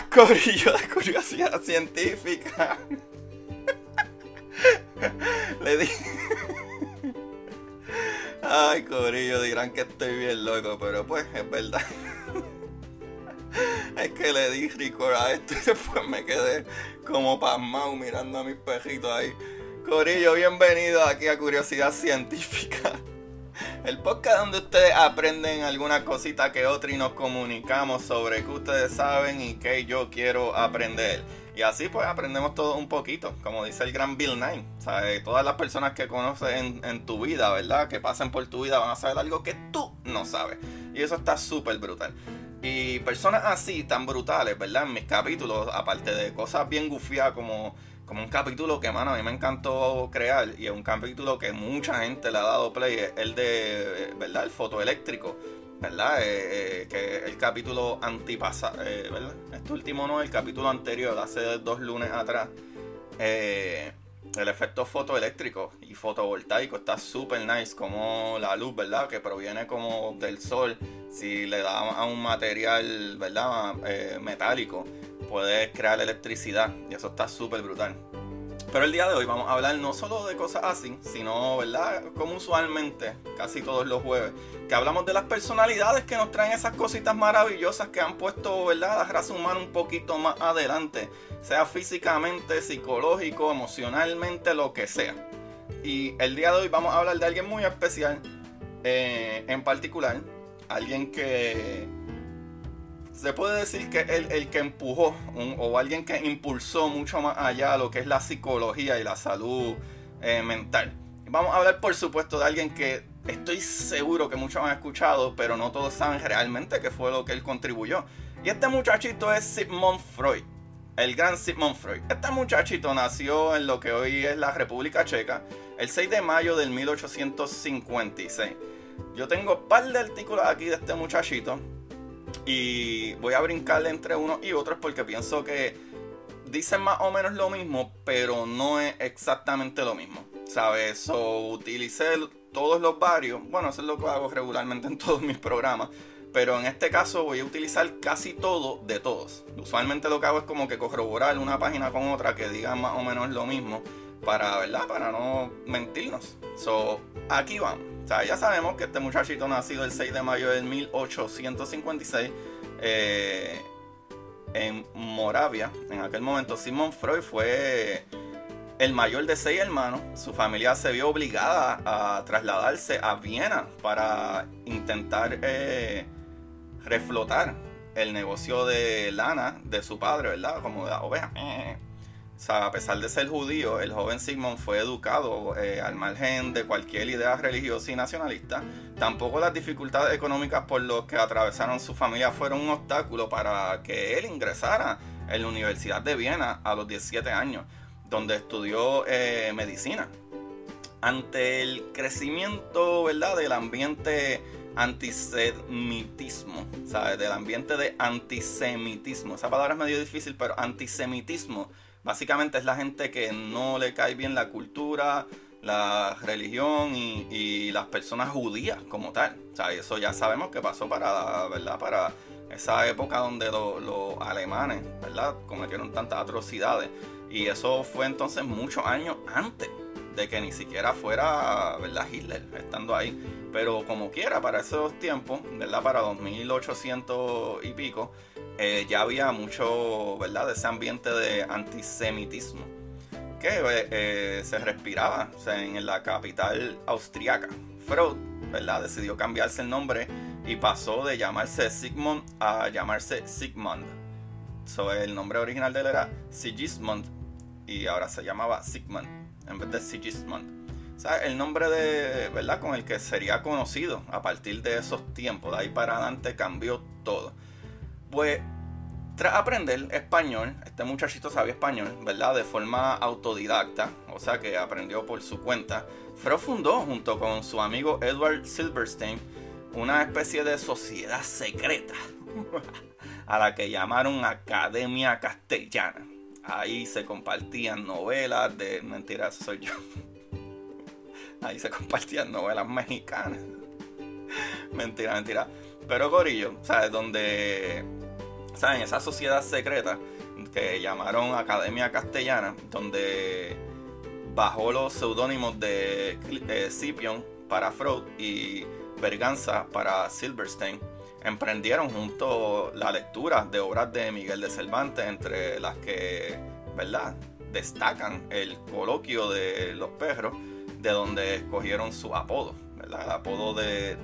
Corillo de curiosidad científica. Le di. Ay, corillo, dirán que estoy bien loco, pero pues es verdad. Es que le di record a esto y después me quedé como pasmado mirando a mis pejitos ahí. Corillo, bienvenido aquí a Curiosidad Científica. El podcast donde ustedes aprenden alguna cosita que otra y nos comunicamos sobre qué ustedes saben y qué yo quiero aprender. Y así pues aprendemos todo un poquito, como dice el gran Bill Nye. Todas las personas que conoces en, en tu vida, ¿verdad? Que pasen por tu vida van a saber algo que tú no sabes. Y eso está súper brutal. Y personas así, tan brutales, ¿verdad? En mis capítulos, aparte de cosas bien gufiadas como como un capítulo que, mano, a mí me encantó crear y es un capítulo que mucha gente le ha dado play, es el de, ¿verdad? El fotoeléctrico, ¿verdad? Eh, eh, que el capítulo antipasa, eh, ¿verdad? Este último no, el capítulo anterior, hace dos lunes atrás. Eh, el efecto fotoeléctrico y fotovoltaico está súper nice, como la luz, ¿verdad? Que proviene como del sol, si le da a un material, ¿verdad? Eh, metálico, puedes crear electricidad y eso está súper brutal. Pero el día de hoy vamos a hablar no solo de cosas así, sino, ¿verdad? Como usualmente, casi todos los jueves, que hablamos de las personalidades que nos traen esas cositas maravillosas que han puesto, ¿verdad? La raza humana un poquito más adelante, sea físicamente, psicológico, emocionalmente, lo que sea. Y el día de hoy vamos a hablar de alguien muy especial, eh, en particular, alguien que se puede decir que el, el que empujó o alguien que impulsó mucho más allá lo que es la psicología y la salud eh, mental. Vamos a hablar, por supuesto, de alguien que estoy seguro que muchos han escuchado, pero no todos saben realmente qué fue lo que él contribuyó. Y este muchachito es Sigmund Freud, el gran Sigmund Freud. Este muchachito nació en lo que hoy es la República Checa el 6 de mayo del 1856. Yo tengo un par de artículos aquí de este muchachito y voy a brincarle entre unos y otros porque pienso que dicen más o menos lo mismo, pero no es exactamente lo mismo. ¿Sabes? So, utilicé todos los varios. Bueno, eso es lo que hago regularmente en todos mis programas. Pero en este caso voy a utilizar casi todo de todos. Usualmente lo que hago es como que corroborar una página con otra que diga más o menos lo mismo. Para, ¿verdad? Para no mentirnos. So, aquí vamos. O sea, ya sabemos que este muchachito nacido el 6 de mayo del 1856 eh, en Moravia. En aquel momento, Sigmund Freud fue el mayor de seis hermanos. Su familia se vio obligada a trasladarse a Viena para intentar eh, reflotar el negocio de lana de su padre, ¿verdad? Como de la oveja. O sea, a pesar de ser judío, el joven Sigmund fue educado eh, al margen de cualquier idea religiosa y nacionalista. Tampoco las dificultades económicas por los que atravesaron su familia fueron un obstáculo para que él ingresara en la Universidad de Viena a los 17 años, donde estudió eh, medicina. Ante el crecimiento ¿verdad? del ambiente antisemitismo, ¿sabes? Del ambiente de antisemitismo. Esa palabra es medio difícil, pero antisemitismo básicamente es la gente que no le cae bien la cultura, la religión y, las personas judías como tal. O sea, eso ya sabemos que pasó para, ¿verdad? Para esa época donde lo- los alemanes, ¿verdad? Cometieron tantas atrocidades. Y eso fue entonces muchos años antes de que ni siquiera fuera, ¿verdad? Hitler estando ahí. Pero como quiera, para esos tiempos, ¿verdad? Para 2800 y pico, eh, ya había mucho, ¿verdad? De ese ambiente de antisemitismo. que eh, se respiraba en la capital austriaca. Freud, ¿verdad? Decidió cambiarse el nombre y pasó de llamarse Sigmund a llamarse Sigmund. So, el nombre original de él era Sigismund y ahora se llamaba Sigmund en vez de Sigismund. O sea, el nombre de, ¿verdad? Con el que sería conocido a partir de esos tiempos. De ahí para adelante cambió todo. Pues tras aprender español, este muchachito sabía español, ¿verdad? De forma autodidacta, o sea que aprendió por su cuenta. Freud fundó, junto con su amigo Edward Silverstein, una especie de sociedad secreta a la que llamaron Academia Castellana. Ahí se compartían novelas de. Mentira, soy yo. Ahí se compartían novelas mexicanas. mentira, mentira. Pero Gorillo, ¿sabes? Donde. ¿Saben? Esa sociedad secreta que llamaron Academia Castellana, donde bajó los seudónimos de eh, Scipion para Freud y Berganza para Silverstein emprendieron junto la lectura de obras de Miguel de Cervantes, entre las que, ¿verdad?, destacan el coloquio de los perros, de donde escogieron su apodo, ¿verdad? El apodo de,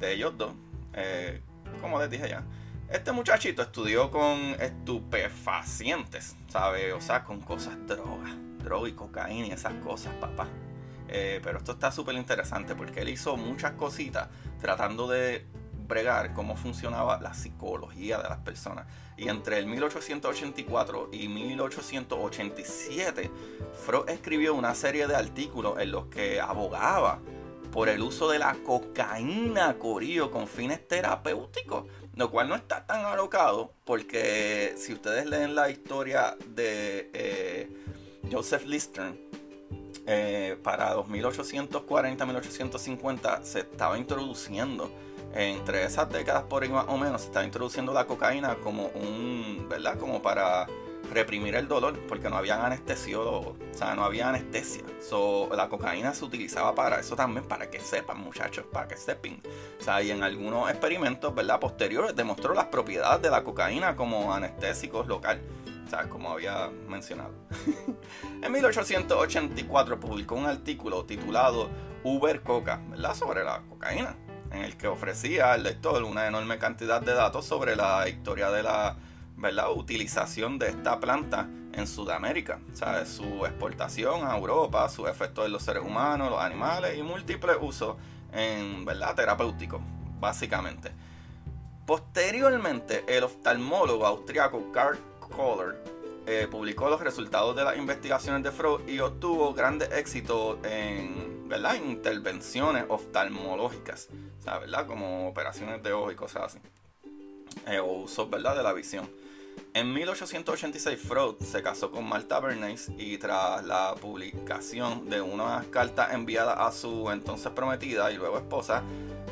de, ellos dos. Eh, como les dije ya, este muchachito estudió con estupefacientes, ¿sabe? O sea, con cosas drogas, droga y cocaína y esas cosas, papá. Eh, pero esto está súper interesante porque él hizo muchas cositas tratando de bregar cómo funcionaba la psicología de las personas. Y entre el 1884 y 1887, Freud escribió una serie de artículos en los que abogaba por el uso de la cocaína corillo con fines terapéuticos, lo cual no está tan alocado porque si ustedes leen la historia de eh, Joseph Lister, eh, para 1840-1850 se estaba introduciendo entre esas décadas por ahí más o menos se está introduciendo la cocaína como un, ¿verdad? Como para reprimir el dolor, porque no había anestesiólogos, o sea, no había anestesia. So, la cocaína se utilizaba para eso también, para que sepan, muchachos, para que sepan. O sea, y en algunos experimentos, ¿verdad? Posteriores demostró las propiedades de la cocaína como anestésicos local. O sea, como había mencionado. en 1884 publicó un artículo titulado Uber Coca, ¿verdad? Sobre la cocaína en el que ofrecía al lector una enorme cantidad de datos sobre la historia de la ¿verdad? utilización de esta planta en Sudamérica, o su exportación a Europa, su efecto en los seres humanos, los animales y múltiples usos en ¿verdad? terapéutico, básicamente. Posteriormente, el oftalmólogo austriaco Karl Kohler eh, publicó los resultados de las investigaciones de Freud y obtuvo grandes éxitos en ¿verdad? intervenciones oftalmológicas, ¿verdad? como operaciones de ojo y cosas así, eh, o usos ¿verdad? de la visión. En 1886 Freud se casó con Martha Bernays y tras la publicación de unas cartas enviadas a su entonces prometida y luego esposa,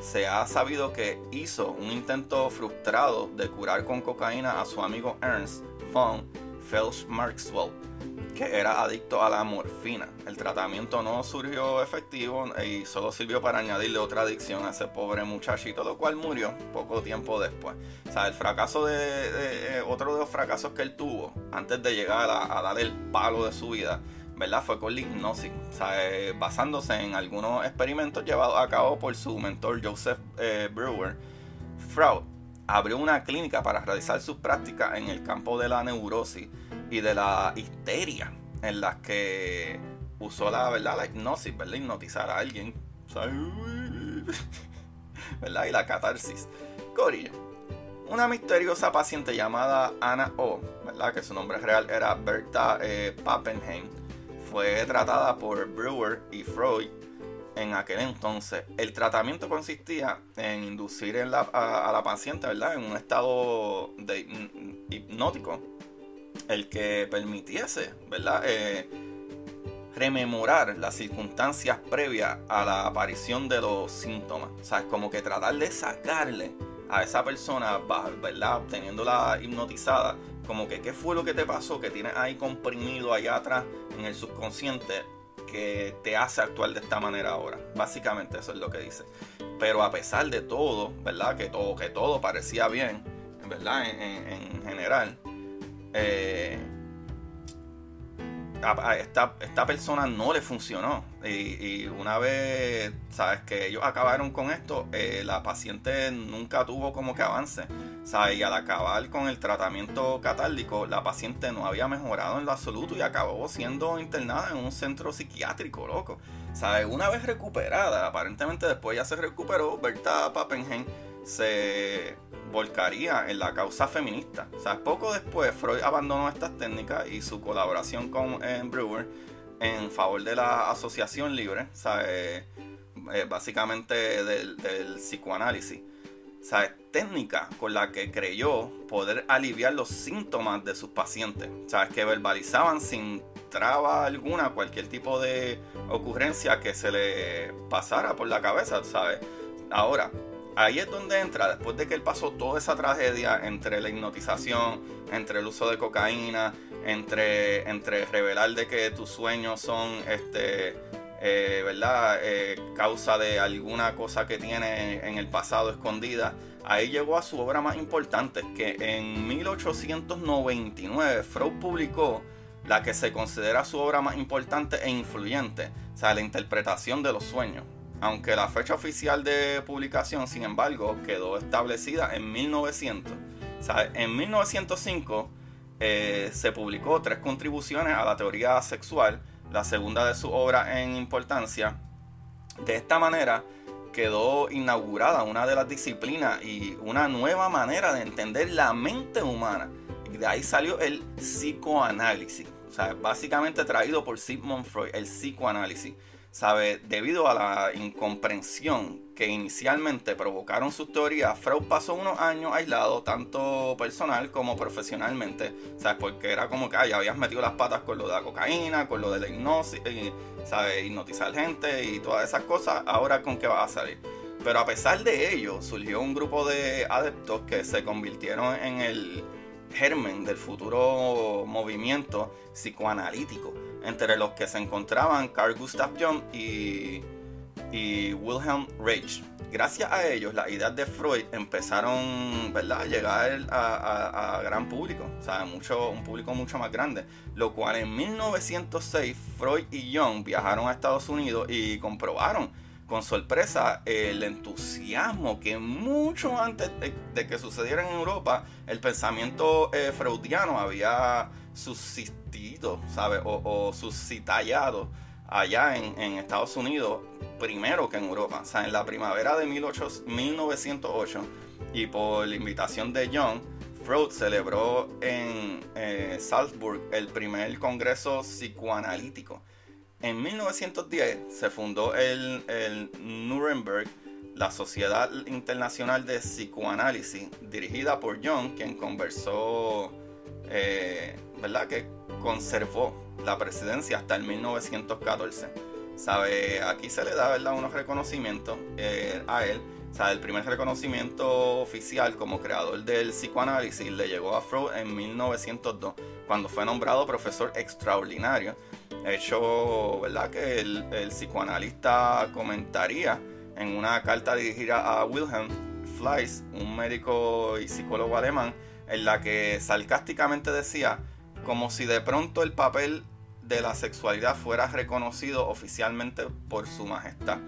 se ha sabido que hizo un intento frustrado de curar con cocaína a su amigo Ernst von Felsch Maxwell, que era adicto a la morfina. El tratamiento no surgió efectivo y solo sirvió para añadirle otra adicción a ese pobre muchachito, lo cual murió poco tiempo después. O sea, el fracaso de, eh, otro de los fracasos que él tuvo antes de llegar a, dar el palo de su vida, ¿verdad? Fue con la hipnosis, o sea, eh, basándose en algunos experimentos llevados a cabo por su mentor Joseph eh, Brewer. Freud abrió una clínica para realizar sus prácticas en el campo de la neurosis y de la histeria, en las que usó la, ¿verdad? la hipnosis, ¿verdad? hipnotizar a alguien, ¿verdad? y la catarsis. Corillo, una misteriosa paciente llamada Anna O, ¿verdad? que su nombre real era Berta eh, Pappenheim, fue tratada por Brewer y Freud en aquel entonces. El tratamiento consistía en inducir a, la paciente, ¿verdad? En un estado hipnótico, el que permitiese, ¿verdad? Eh, rememorar las circunstancias previas a la aparición de los síntomas. O sea, es como que tratar de sacarle a esa persona, ¿verdad? Teniéndola hipnotizada, como que qué fue lo que te pasó, que tienes ahí comprimido allá atrás en el subconsciente que te hace actuar de esta manera ahora. Básicamente eso es lo que dice. Pero a pesar de todo, ¿verdad? Que todo, que todo parecía bien, ¿verdad? En, general. Eh, esta, esta, persona no le funcionó. Y, una vez, sabes, que ellos acabaron con esto, eh, la paciente nunca tuvo como que avance. ¿sabes? Y al acabar con el tratamiento catártico, la paciente no había mejorado en lo absoluto y acabó siendo internada en un centro psiquiátrico, loco. ¿Sabes? Una vez recuperada, aparentemente después ya se recuperó, Berta Pappenheim se volcaría en la causa feminista. O sea, poco después Freud abandonó estas técnicas y su colaboración con eh, Brewer en favor de la asociación libre, eh, eh, básicamente del, psicoanálisis. ¿sabes? técnica con la que creyó poder aliviar los síntomas de sus pacientes. ¿Sabes? Que verbalizaban sin traba alguna cualquier tipo de ocurrencia que se le pasara por la cabeza, ¿sabes? Ahora, ahí es donde entra, después de que él pasó toda esa tragedia entre la hipnotización, entre el uso de cocaína, entre, entre revelar de que tus sueños son este eh, ¿verdad? Eh, causa de alguna cosa que tiene en el pasado escondida. Ahí llegó a su obra más importante, que en 1899 Freud publicó la que se considera su obra más importante e influyente, sea, la interpretación de los sueños aunque la fecha oficial de publicación, sin embargo, quedó establecida en 1900. en 1905 eh, se publicó tres contribuciones a la teoría sexual, la segunda de su obra en importancia. De esta manera quedó inaugurada una de las disciplinas y una nueva manera de entender la mente humana. Y de ahí salió el psicoanálisis. básicamente traído por Sigmund Freud, el psicoanálisis. ¿Sabe? Debido a la incomprensión que inicialmente provocaron sus teorías, Freud pasó unos años aislado, tanto personal como profesionalmente, ¿sabes? Porque era como que ya habías metido las patas con lo de la cocaína, con lo de la hipnosis, ¿sabes? Hipnotizar gente y todas esas cosas, ahora con qué vas a salir. Pero a pesar de ello, surgió un grupo de adeptos que se convirtieron en el germen del futuro movimiento psicoanalítico entre los que se encontraban Carl Gustav Jung y, Wilhelm Reich. Gracias a ellos, las ideas de Freud empezaron ¿verdad? a llegar a, gran público, o sea, mucho, un público mucho más grande. Lo cual en 1906 Freud y Jung viajaron a Estados Unidos y comprobaron con sorpresa el entusiasmo que mucho antes de, que sucediera en Europa, el pensamiento eh, freudiano había subsistido, ¿sabes? O, o suscitallado allá en, Estados Unidos primero que en Europa. O sea, en la primavera de 1908 y por la invitación de John, Freud celebró en eh, Salzburg el primer congreso psicoanalítico. En 1910 se fundó el, el Nuremberg, la Sociedad Internacional de Psicoanálisis, dirigida por John, quien conversó eh, ¿verdad? Que conservó la presidencia hasta el 1914. ¿Sabe? Aquí se le da, ¿verdad? Unos reconocimientos eh, a él. ¿Sabe? El primer reconocimiento oficial como creador del psicoanálisis le llegó a Freud en 1902, cuando fue nombrado profesor extraordinario. Hecho, ¿verdad? Que el, el psicoanalista comentaría en una carta dirigida a Wilhelm Fleiss, un médico y psicólogo alemán, en la que sarcásticamente decía como si de pronto el papel de la sexualidad fuera reconocido oficialmente por su majestad.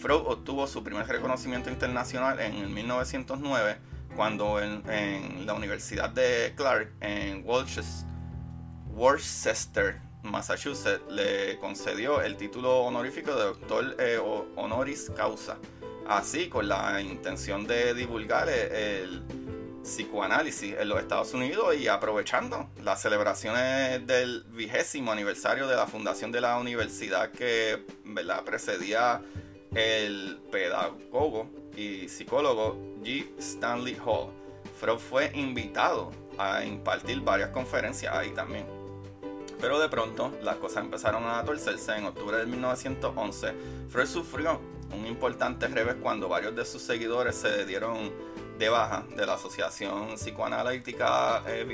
Freud obtuvo su primer reconocimiento internacional en el 1909 cuando en, la Universidad de Clark en Worcester, Massachusetts, le concedió el título honorífico de doctor eh, honoris causa, así con la intención de divulgar el psicoanálisis en los Estados Unidos y aprovechando las celebraciones del vigésimo aniversario de la fundación de la universidad que ¿verdad? precedía el pedagogo y psicólogo G. Stanley Hall. Freud fue invitado a impartir varias conferencias ahí también. Pero de pronto las cosas empezaron a torcerse. En octubre de 1911, Freud sufrió un importante revés cuando varios de sus seguidores se dieron de baja de la Asociación Psicoanalítica eh,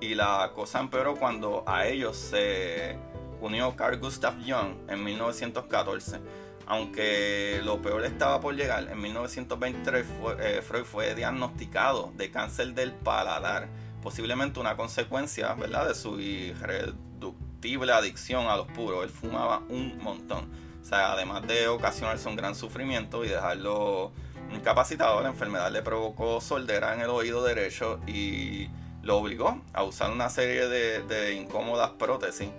y la cosa empeoró cuando a ellos se unió Carl Gustav Jung en 1914. Aunque lo peor estaba por llegar, en 1923 eh, Freud fue diagnosticado de cáncer del paladar, posiblemente una consecuencia ¿verdad? de su indescriptible adicción a los puros. Él fumaba un montón. O sea, además de ocasionarse un gran sufrimiento y dejarlo incapacitado, la enfermedad le provocó soldera en el oído derecho y lo obligó a usar una serie de, incómodas prótesis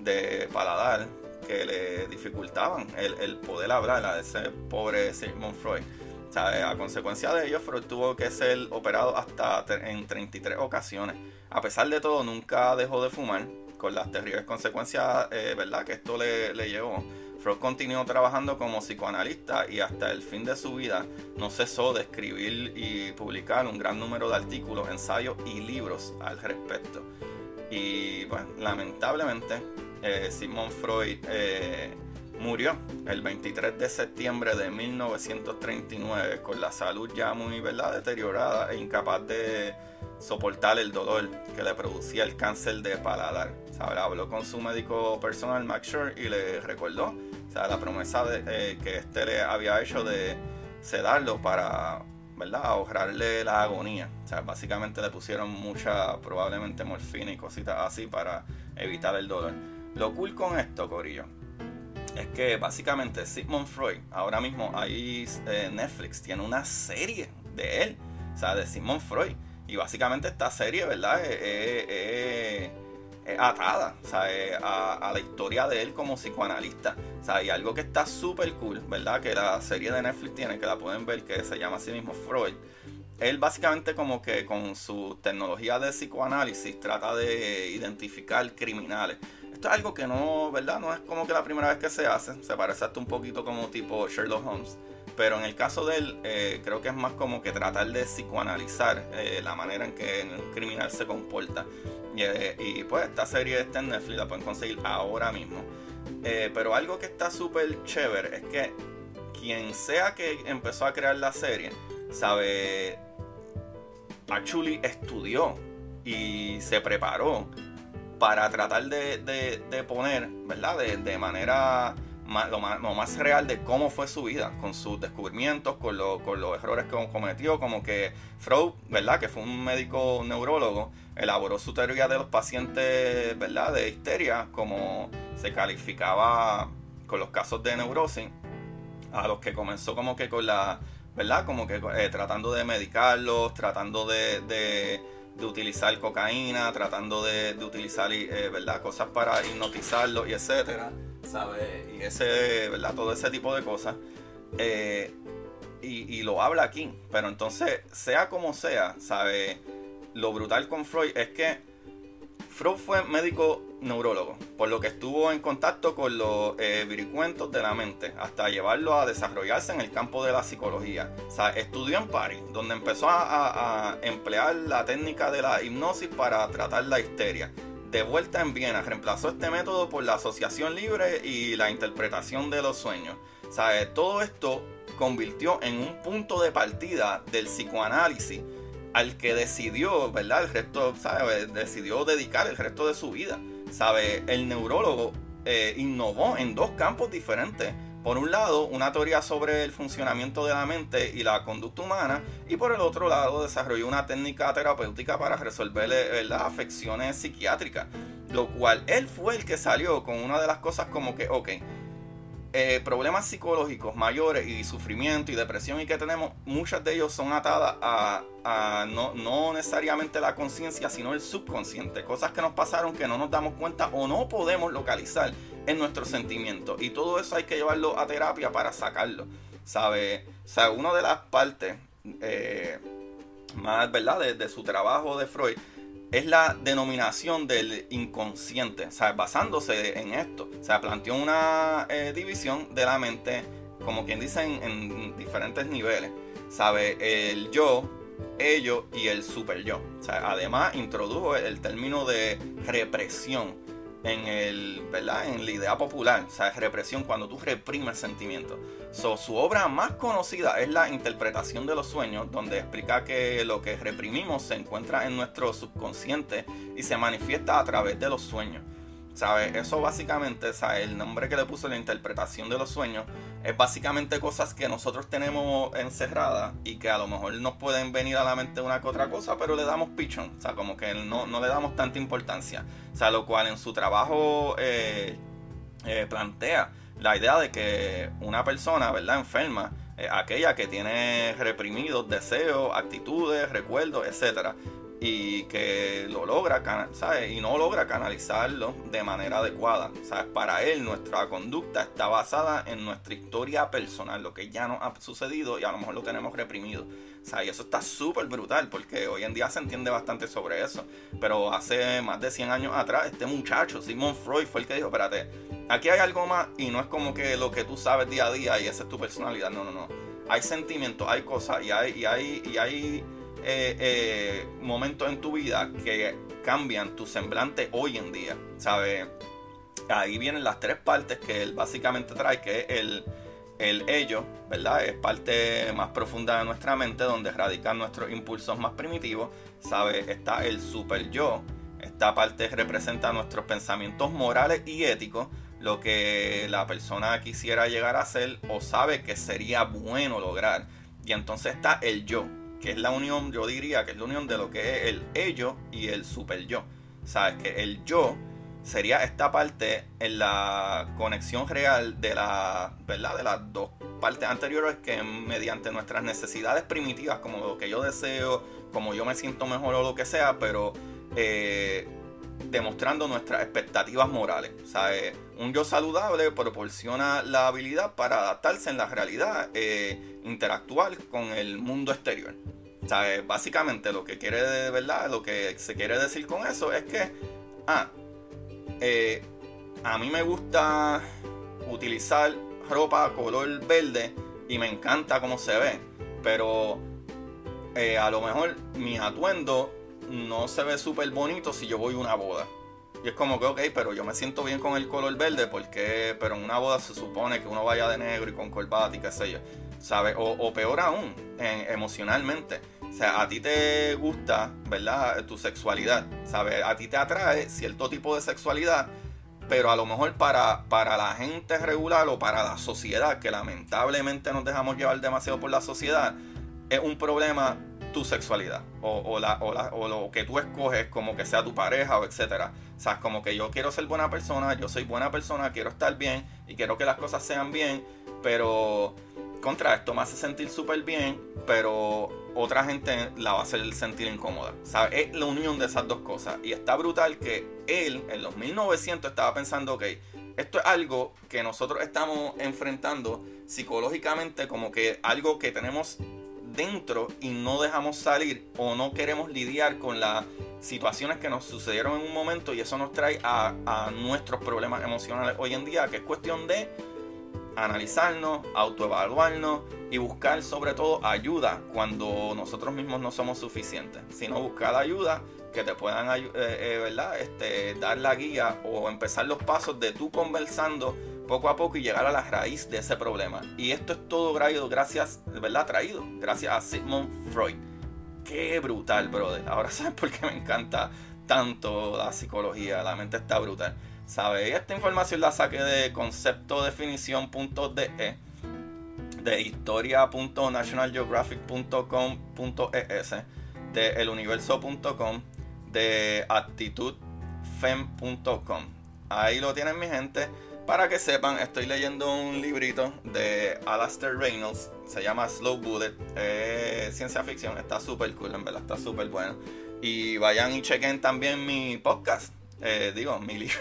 de paladar que le dificultaban el, poder hablar a ese pobre Sigmund Freud. Sea, a consecuencia de ello, Freud tuvo que ser operado hasta en 33 ocasiones. A pesar de todo, nunca dejó de fumar, con las terribles consecuencias eh, ¿verdad? que esto le llevó. Freud continuó trabajando como psicoanalista y hasta el fin de su vida no cesó de escribir y publicar un gran número de artículos, ensayos y libros al respecto. Y bueno, lamentablemente eh, Sigmund Freud eh, murió el 23 de septiembre de 1939 con la salud ya muy ¿verdad? deteriorada e incapaz de soportar el dolor que le producía el cáncer de paladar. habló con su médico personal Max Schur y le recordó o sea, la promesa eh, que este le había hecho de sedarlo para, ¿verdad? Ahorrarle la agonía. O sea, básicamente le pusieron mucha, probablemente morfina y cositas así para evitar el dolor. Lo cool con esto, Corillo, es que básicamente Sigmund Freud, ahora mismo ahí eh, Netflix tiene una serie de él, o sea, de Sigmund Freud. Y básicamente esta serie, ¿verdad? Es atada A, la historia de él como psicoanalista. Y algo que está súper cool, ¿verdad? Que la serie de Netflix tiene, que la pueden ver, que se llama así mismo Freud. Él básicamente como que con su tecnología de psicoanálisis trata de identificar criminales. Esto es algo que no, ¿verdad? No es como que la primera vez que se hace. Se parece hasta un poquito como tipo Sherlock Holmes. Pero en el caso de él, eh, creo que es más como que tratar de psicoanalizar eh, la manera en que un criminal se comporta. Eh, y, pues esta serie está en Netflix, la pueden conseguir ahora mismo. pero algo que está súper chévere es que quien sea que empezó a crear la serie, sabe, actually estudió y se preparó para tratar de, poner, ¿verdad? de manera lo, más, real de cómo fue su vida, con sus descubrimientos, con, con los errores que cometió, como que Freud, ¿verdad? Que fue un médico neurólogo, elaboró su teoría de los pacientes, ¿verdad? De histeria, como se calificaba con los casos de neurosis, a los que comenzó como que con la, ¿verdad? Como que eh, tratando de medicarlos, tratando de, utilizar cocaína, tratando de, utilizar, eh, ¿verdad? Cosas para hipnotizarlos y etcétera y ese, ¿verdad? Todo ese tipo de cosas. Eh, y, lo habla aquí. Pero entonces, sea como sea, ¿sabe? Lo brutal con Freud es que Freud fue médico neurólogo, por lo que estuvo en contacto con los eh, viricuentos de la mente, hasta llevarlo a desarrollarse en el campo de la psicología. O estudió en París, donde empezó a emplear la técnica de la hipnosis para tratar la histeria de vuelta en Viena, reemplazó este método por la asociación libre y la interpretación de los sueños. Todo esto convirtió en un punto de partida del psicoanálisis al que decidió, ¿verdad? El resto, Decidió dedicar el resto de su vida. ¿Sabe? El neurólogo eh, innovó en dos campos diferentes por un lado, una teoría sobre el funcionamiento de la mente y la conducta humana, y por el otro lado, desarrolló una técnica terapéutica para resolver eh, las afecciones psiquiátricas, lo cual él fue el que salió con una de las cosas como que, ok, eh, problemas psicológicos mayores y sufrimiento y depresión y que tenemos, muchas de ellos son atadas a, no, necesariamente la conciencia, sino el subconsciente, cosas que nos pasaron que no nos damos cuenta o no podemos localizar en nuestros sentimientos. Y todo eso hay que llevarlo a terapia para sacarlo, ¿sabe? O sea, una de las partes eh, más, ¿verdad?, de su trabajo de Freud es la denominación del inconsciente, basándose en esto. O sea, planteó una eh, división de la mente, como quien dice, en, diferentes niveles. ¿Sabe? El yo, ello y el super yo. Además introdujo el término de represión en, el, ¿verdad? en la idea popular, o sea, represión, cuando tú reprimes sentimientos. su obra más conocida es la interpretación de los sueños, donde explica que lo que reprimimos se encuentra en nuestro subconsciente y se manifiesta a través de los sueños. ¿Sabes? Eso básicamente, ¿sabes? El nombre que le puso la interpretación de los sueños es básicamente cosas que nosotros tenemos encerradas y que a lo mejor nos pueden venir a la mente una que otra cosa, pero le damos pichón. O sea, como que no, no le damos tanta importancia. O sea, lo cual en su trabajo eh, eh, plantea la idea de que una persona, ¿verdad? Enferma, eh, aquella que tiene reprimidos deseos, actitudes, recuerdos, etcétera y que lo logra, ¿sabes? Y no logra canalizarlo de manera adecuada, ¿sabes? Para él nuestra conducta está basada en nuestra historia personal, lo que ya nos ha sucedido y a lo mejor lo tenemos reprimido. ¿sabes? Y eso está súper brutal porque hoy en día se entiende bastante sobre eso. Pero hace más de 100 años atrás, este muchacho, Sigmund Freud, fue el que dijo, espérate, aquí hay algo más y no es como que lo que tú sabes día a día y esa es tu personalidad, no, no, no. Hay sentimientos, hay cosas y hay... Y hay, y hay eh, eh, momentos en tu vida que cambian tu semblante hoy en día, ¿sabes? Ahí vienen las tres partes que él básicamente trae, que es el, el ello, ¿verdad? Es parte más profunda de nuestra mente donde radican nuestros impulsos más primitivos, ¿sabes? Está el super yo, esta parte representa nuestros pensamientos morales y éticos, lo que la persona quisiera llegar a ser o sabe que sería bueno lograr. Y entonces está el yo, que es la unión, yo diría que es la unión de lo que es el ello y el super yo. Sabes que el yo sería esta parte en la conexión real de la, ¿verdad? De las dos partes anteriores que mediante nuestras necesidades primitivas, como lo que yo deseo, como yo me siento mejor o lo que sea, pero eh, demostrando nuestras expectativas morales. ¿sabes? Un yo saludable proporciona la habilidad para adaptarse en la realidad, eh, interactuar con el mundo exterior. ¿Sabes? Básicamente lo que quiere de verdad, lo que se quiere decir con eso es que, ah, eh, a mí me gusta utilizar ropa color verde y me encanta cómo se ve, pero eh, a lo mejor mi atuendo no se ve súper bonito si yo voy a una boda. Y es como que, ok, pero yo me siento bien con el color verde porque, pero en una boda se supone que uno vaya de negro y con corbata y qué sé yo. ¿Sabes? O, peor aún, emocionalmente. O sea, a ti te gusta, ¿verdad? Tu sexualidad, ¿sabes? A ti te atrae cierto tipo de sexualidad, pero a lo mejor para, para la gente regular o para la sociedad, que lamentablemente nos dejamos llevar demasiado por la sociedad, es un problema tu sexualidad o, la, o, lo que tú escoges como que sea tu pareja o etcétera. O sea, como que yo quiero ser buena persona, yo soy buena persona, quiero estar bien y quiero que las cosas sean bien, pero contra esto me hace sentir súper bien, pero otra gente la va a hacer sentir incómoda. ¿sabes? Es la unión de esas dos cosas. Y está brutal que él en los 1900 estaba pensando, ok, esto es algo que nosotros estamos enfrentando psicológicamente como que algo que tenemos dentro y no dejamos salir o no queremos lidiar con las situaciones que nos sucedieron en un momento y eso nos trae a, nuestros problemas emocionales hoy en día, que es cuestión de analizarnos, autoevaluarnos y buscar sobre todo ayuda cuando nosotros mismos no somos suficientes, sino buscar ayuda que te puedan eh, eh. Este, dar la guía o empezar los pasos de tú conversando poco a poco y llegar a la raíz de ese problema. Y esto es todo gracias, ¿verdad? Traído gracias a Sigmund Freud. Qué brutal, brother. Ahora sabes por qué me encanta tanto la psicología, la mente está brutal. ¿Sabes? Esta información la saqué de conceptodefinición.de, de historia.nationalgeographic.com.es, de eluniverso.com, de actitudfem.com. Ahí lo tienen mi gente. Para que sepan, estoy leyendo un librito de Alastair Reynolds. Se llama Slow Bullet. Es ciencia ficción. Está súper cool, en verdad. Está súper bueno. Y vayan y chequen también mi podcast. Eh, digo, mi libro.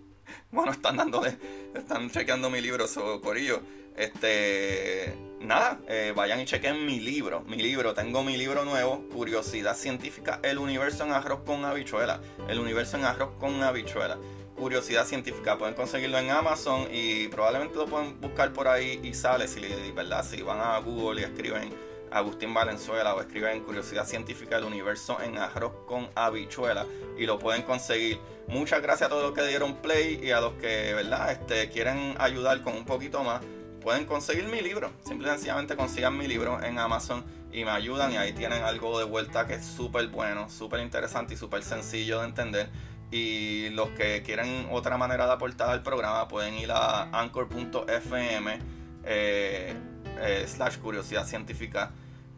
bueno, están dándole, están chequeando mi libro sobre Corillo. Este, nada, eh, vayan y chequen mi libro. Mi libro, tengo mi libro nuevo, Curiosidad Científica, El Universo en Arroz con Habichuela. El Universo en Arroz con Habichuela. Curiosidad Científica, pueden conseguirlo en Amazon y probablemente lo pueden buscar por ahí y sale, si, ¿verdad? si van a Google y escriben Agustín Valenzuela o escriben Curiosidad Científica del Universo en Arroz con Habichuela y lo pueden conseguir. Muchas gracias a todos los que dieron play y a los que, ¿verdad? Este, quieren ayudar con un poquito más. Pueden conseguir mi libro. Simple y sencillamente consigan mi libro en Amazon y me ayudan y ahí tienen algo de vuelta que es súper bueno, súper interesante y súper sencillo de entender Y los que quieren otra manera de aportar al programa pueden ir a anchor.fm eh, eh, curiosidad científica,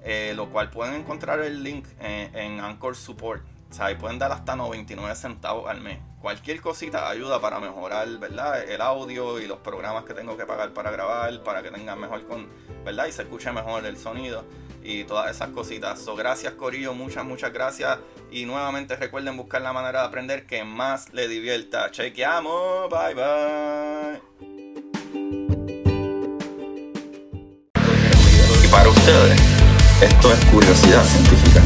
eh, lo cual pueden encontrar el link en, Anchor Support. O sea, ahí pueden dar hasta 99 centavos al mes. Cualquier cosita ayuda para mejorar, ¿verdad? El audio y los programas que tengo que pagar para grabar, para que tengan mejor con, ¿verdad? Y se escuche mejor el sonido y todas esas cositas. So, gracias Corillo, muchas, muchas gracias. Y nuevamente recuerden buscar la manera de aprender que más le divierta. Chequeamos, bye bye. Y para ustedes, esto es curiosidad científica.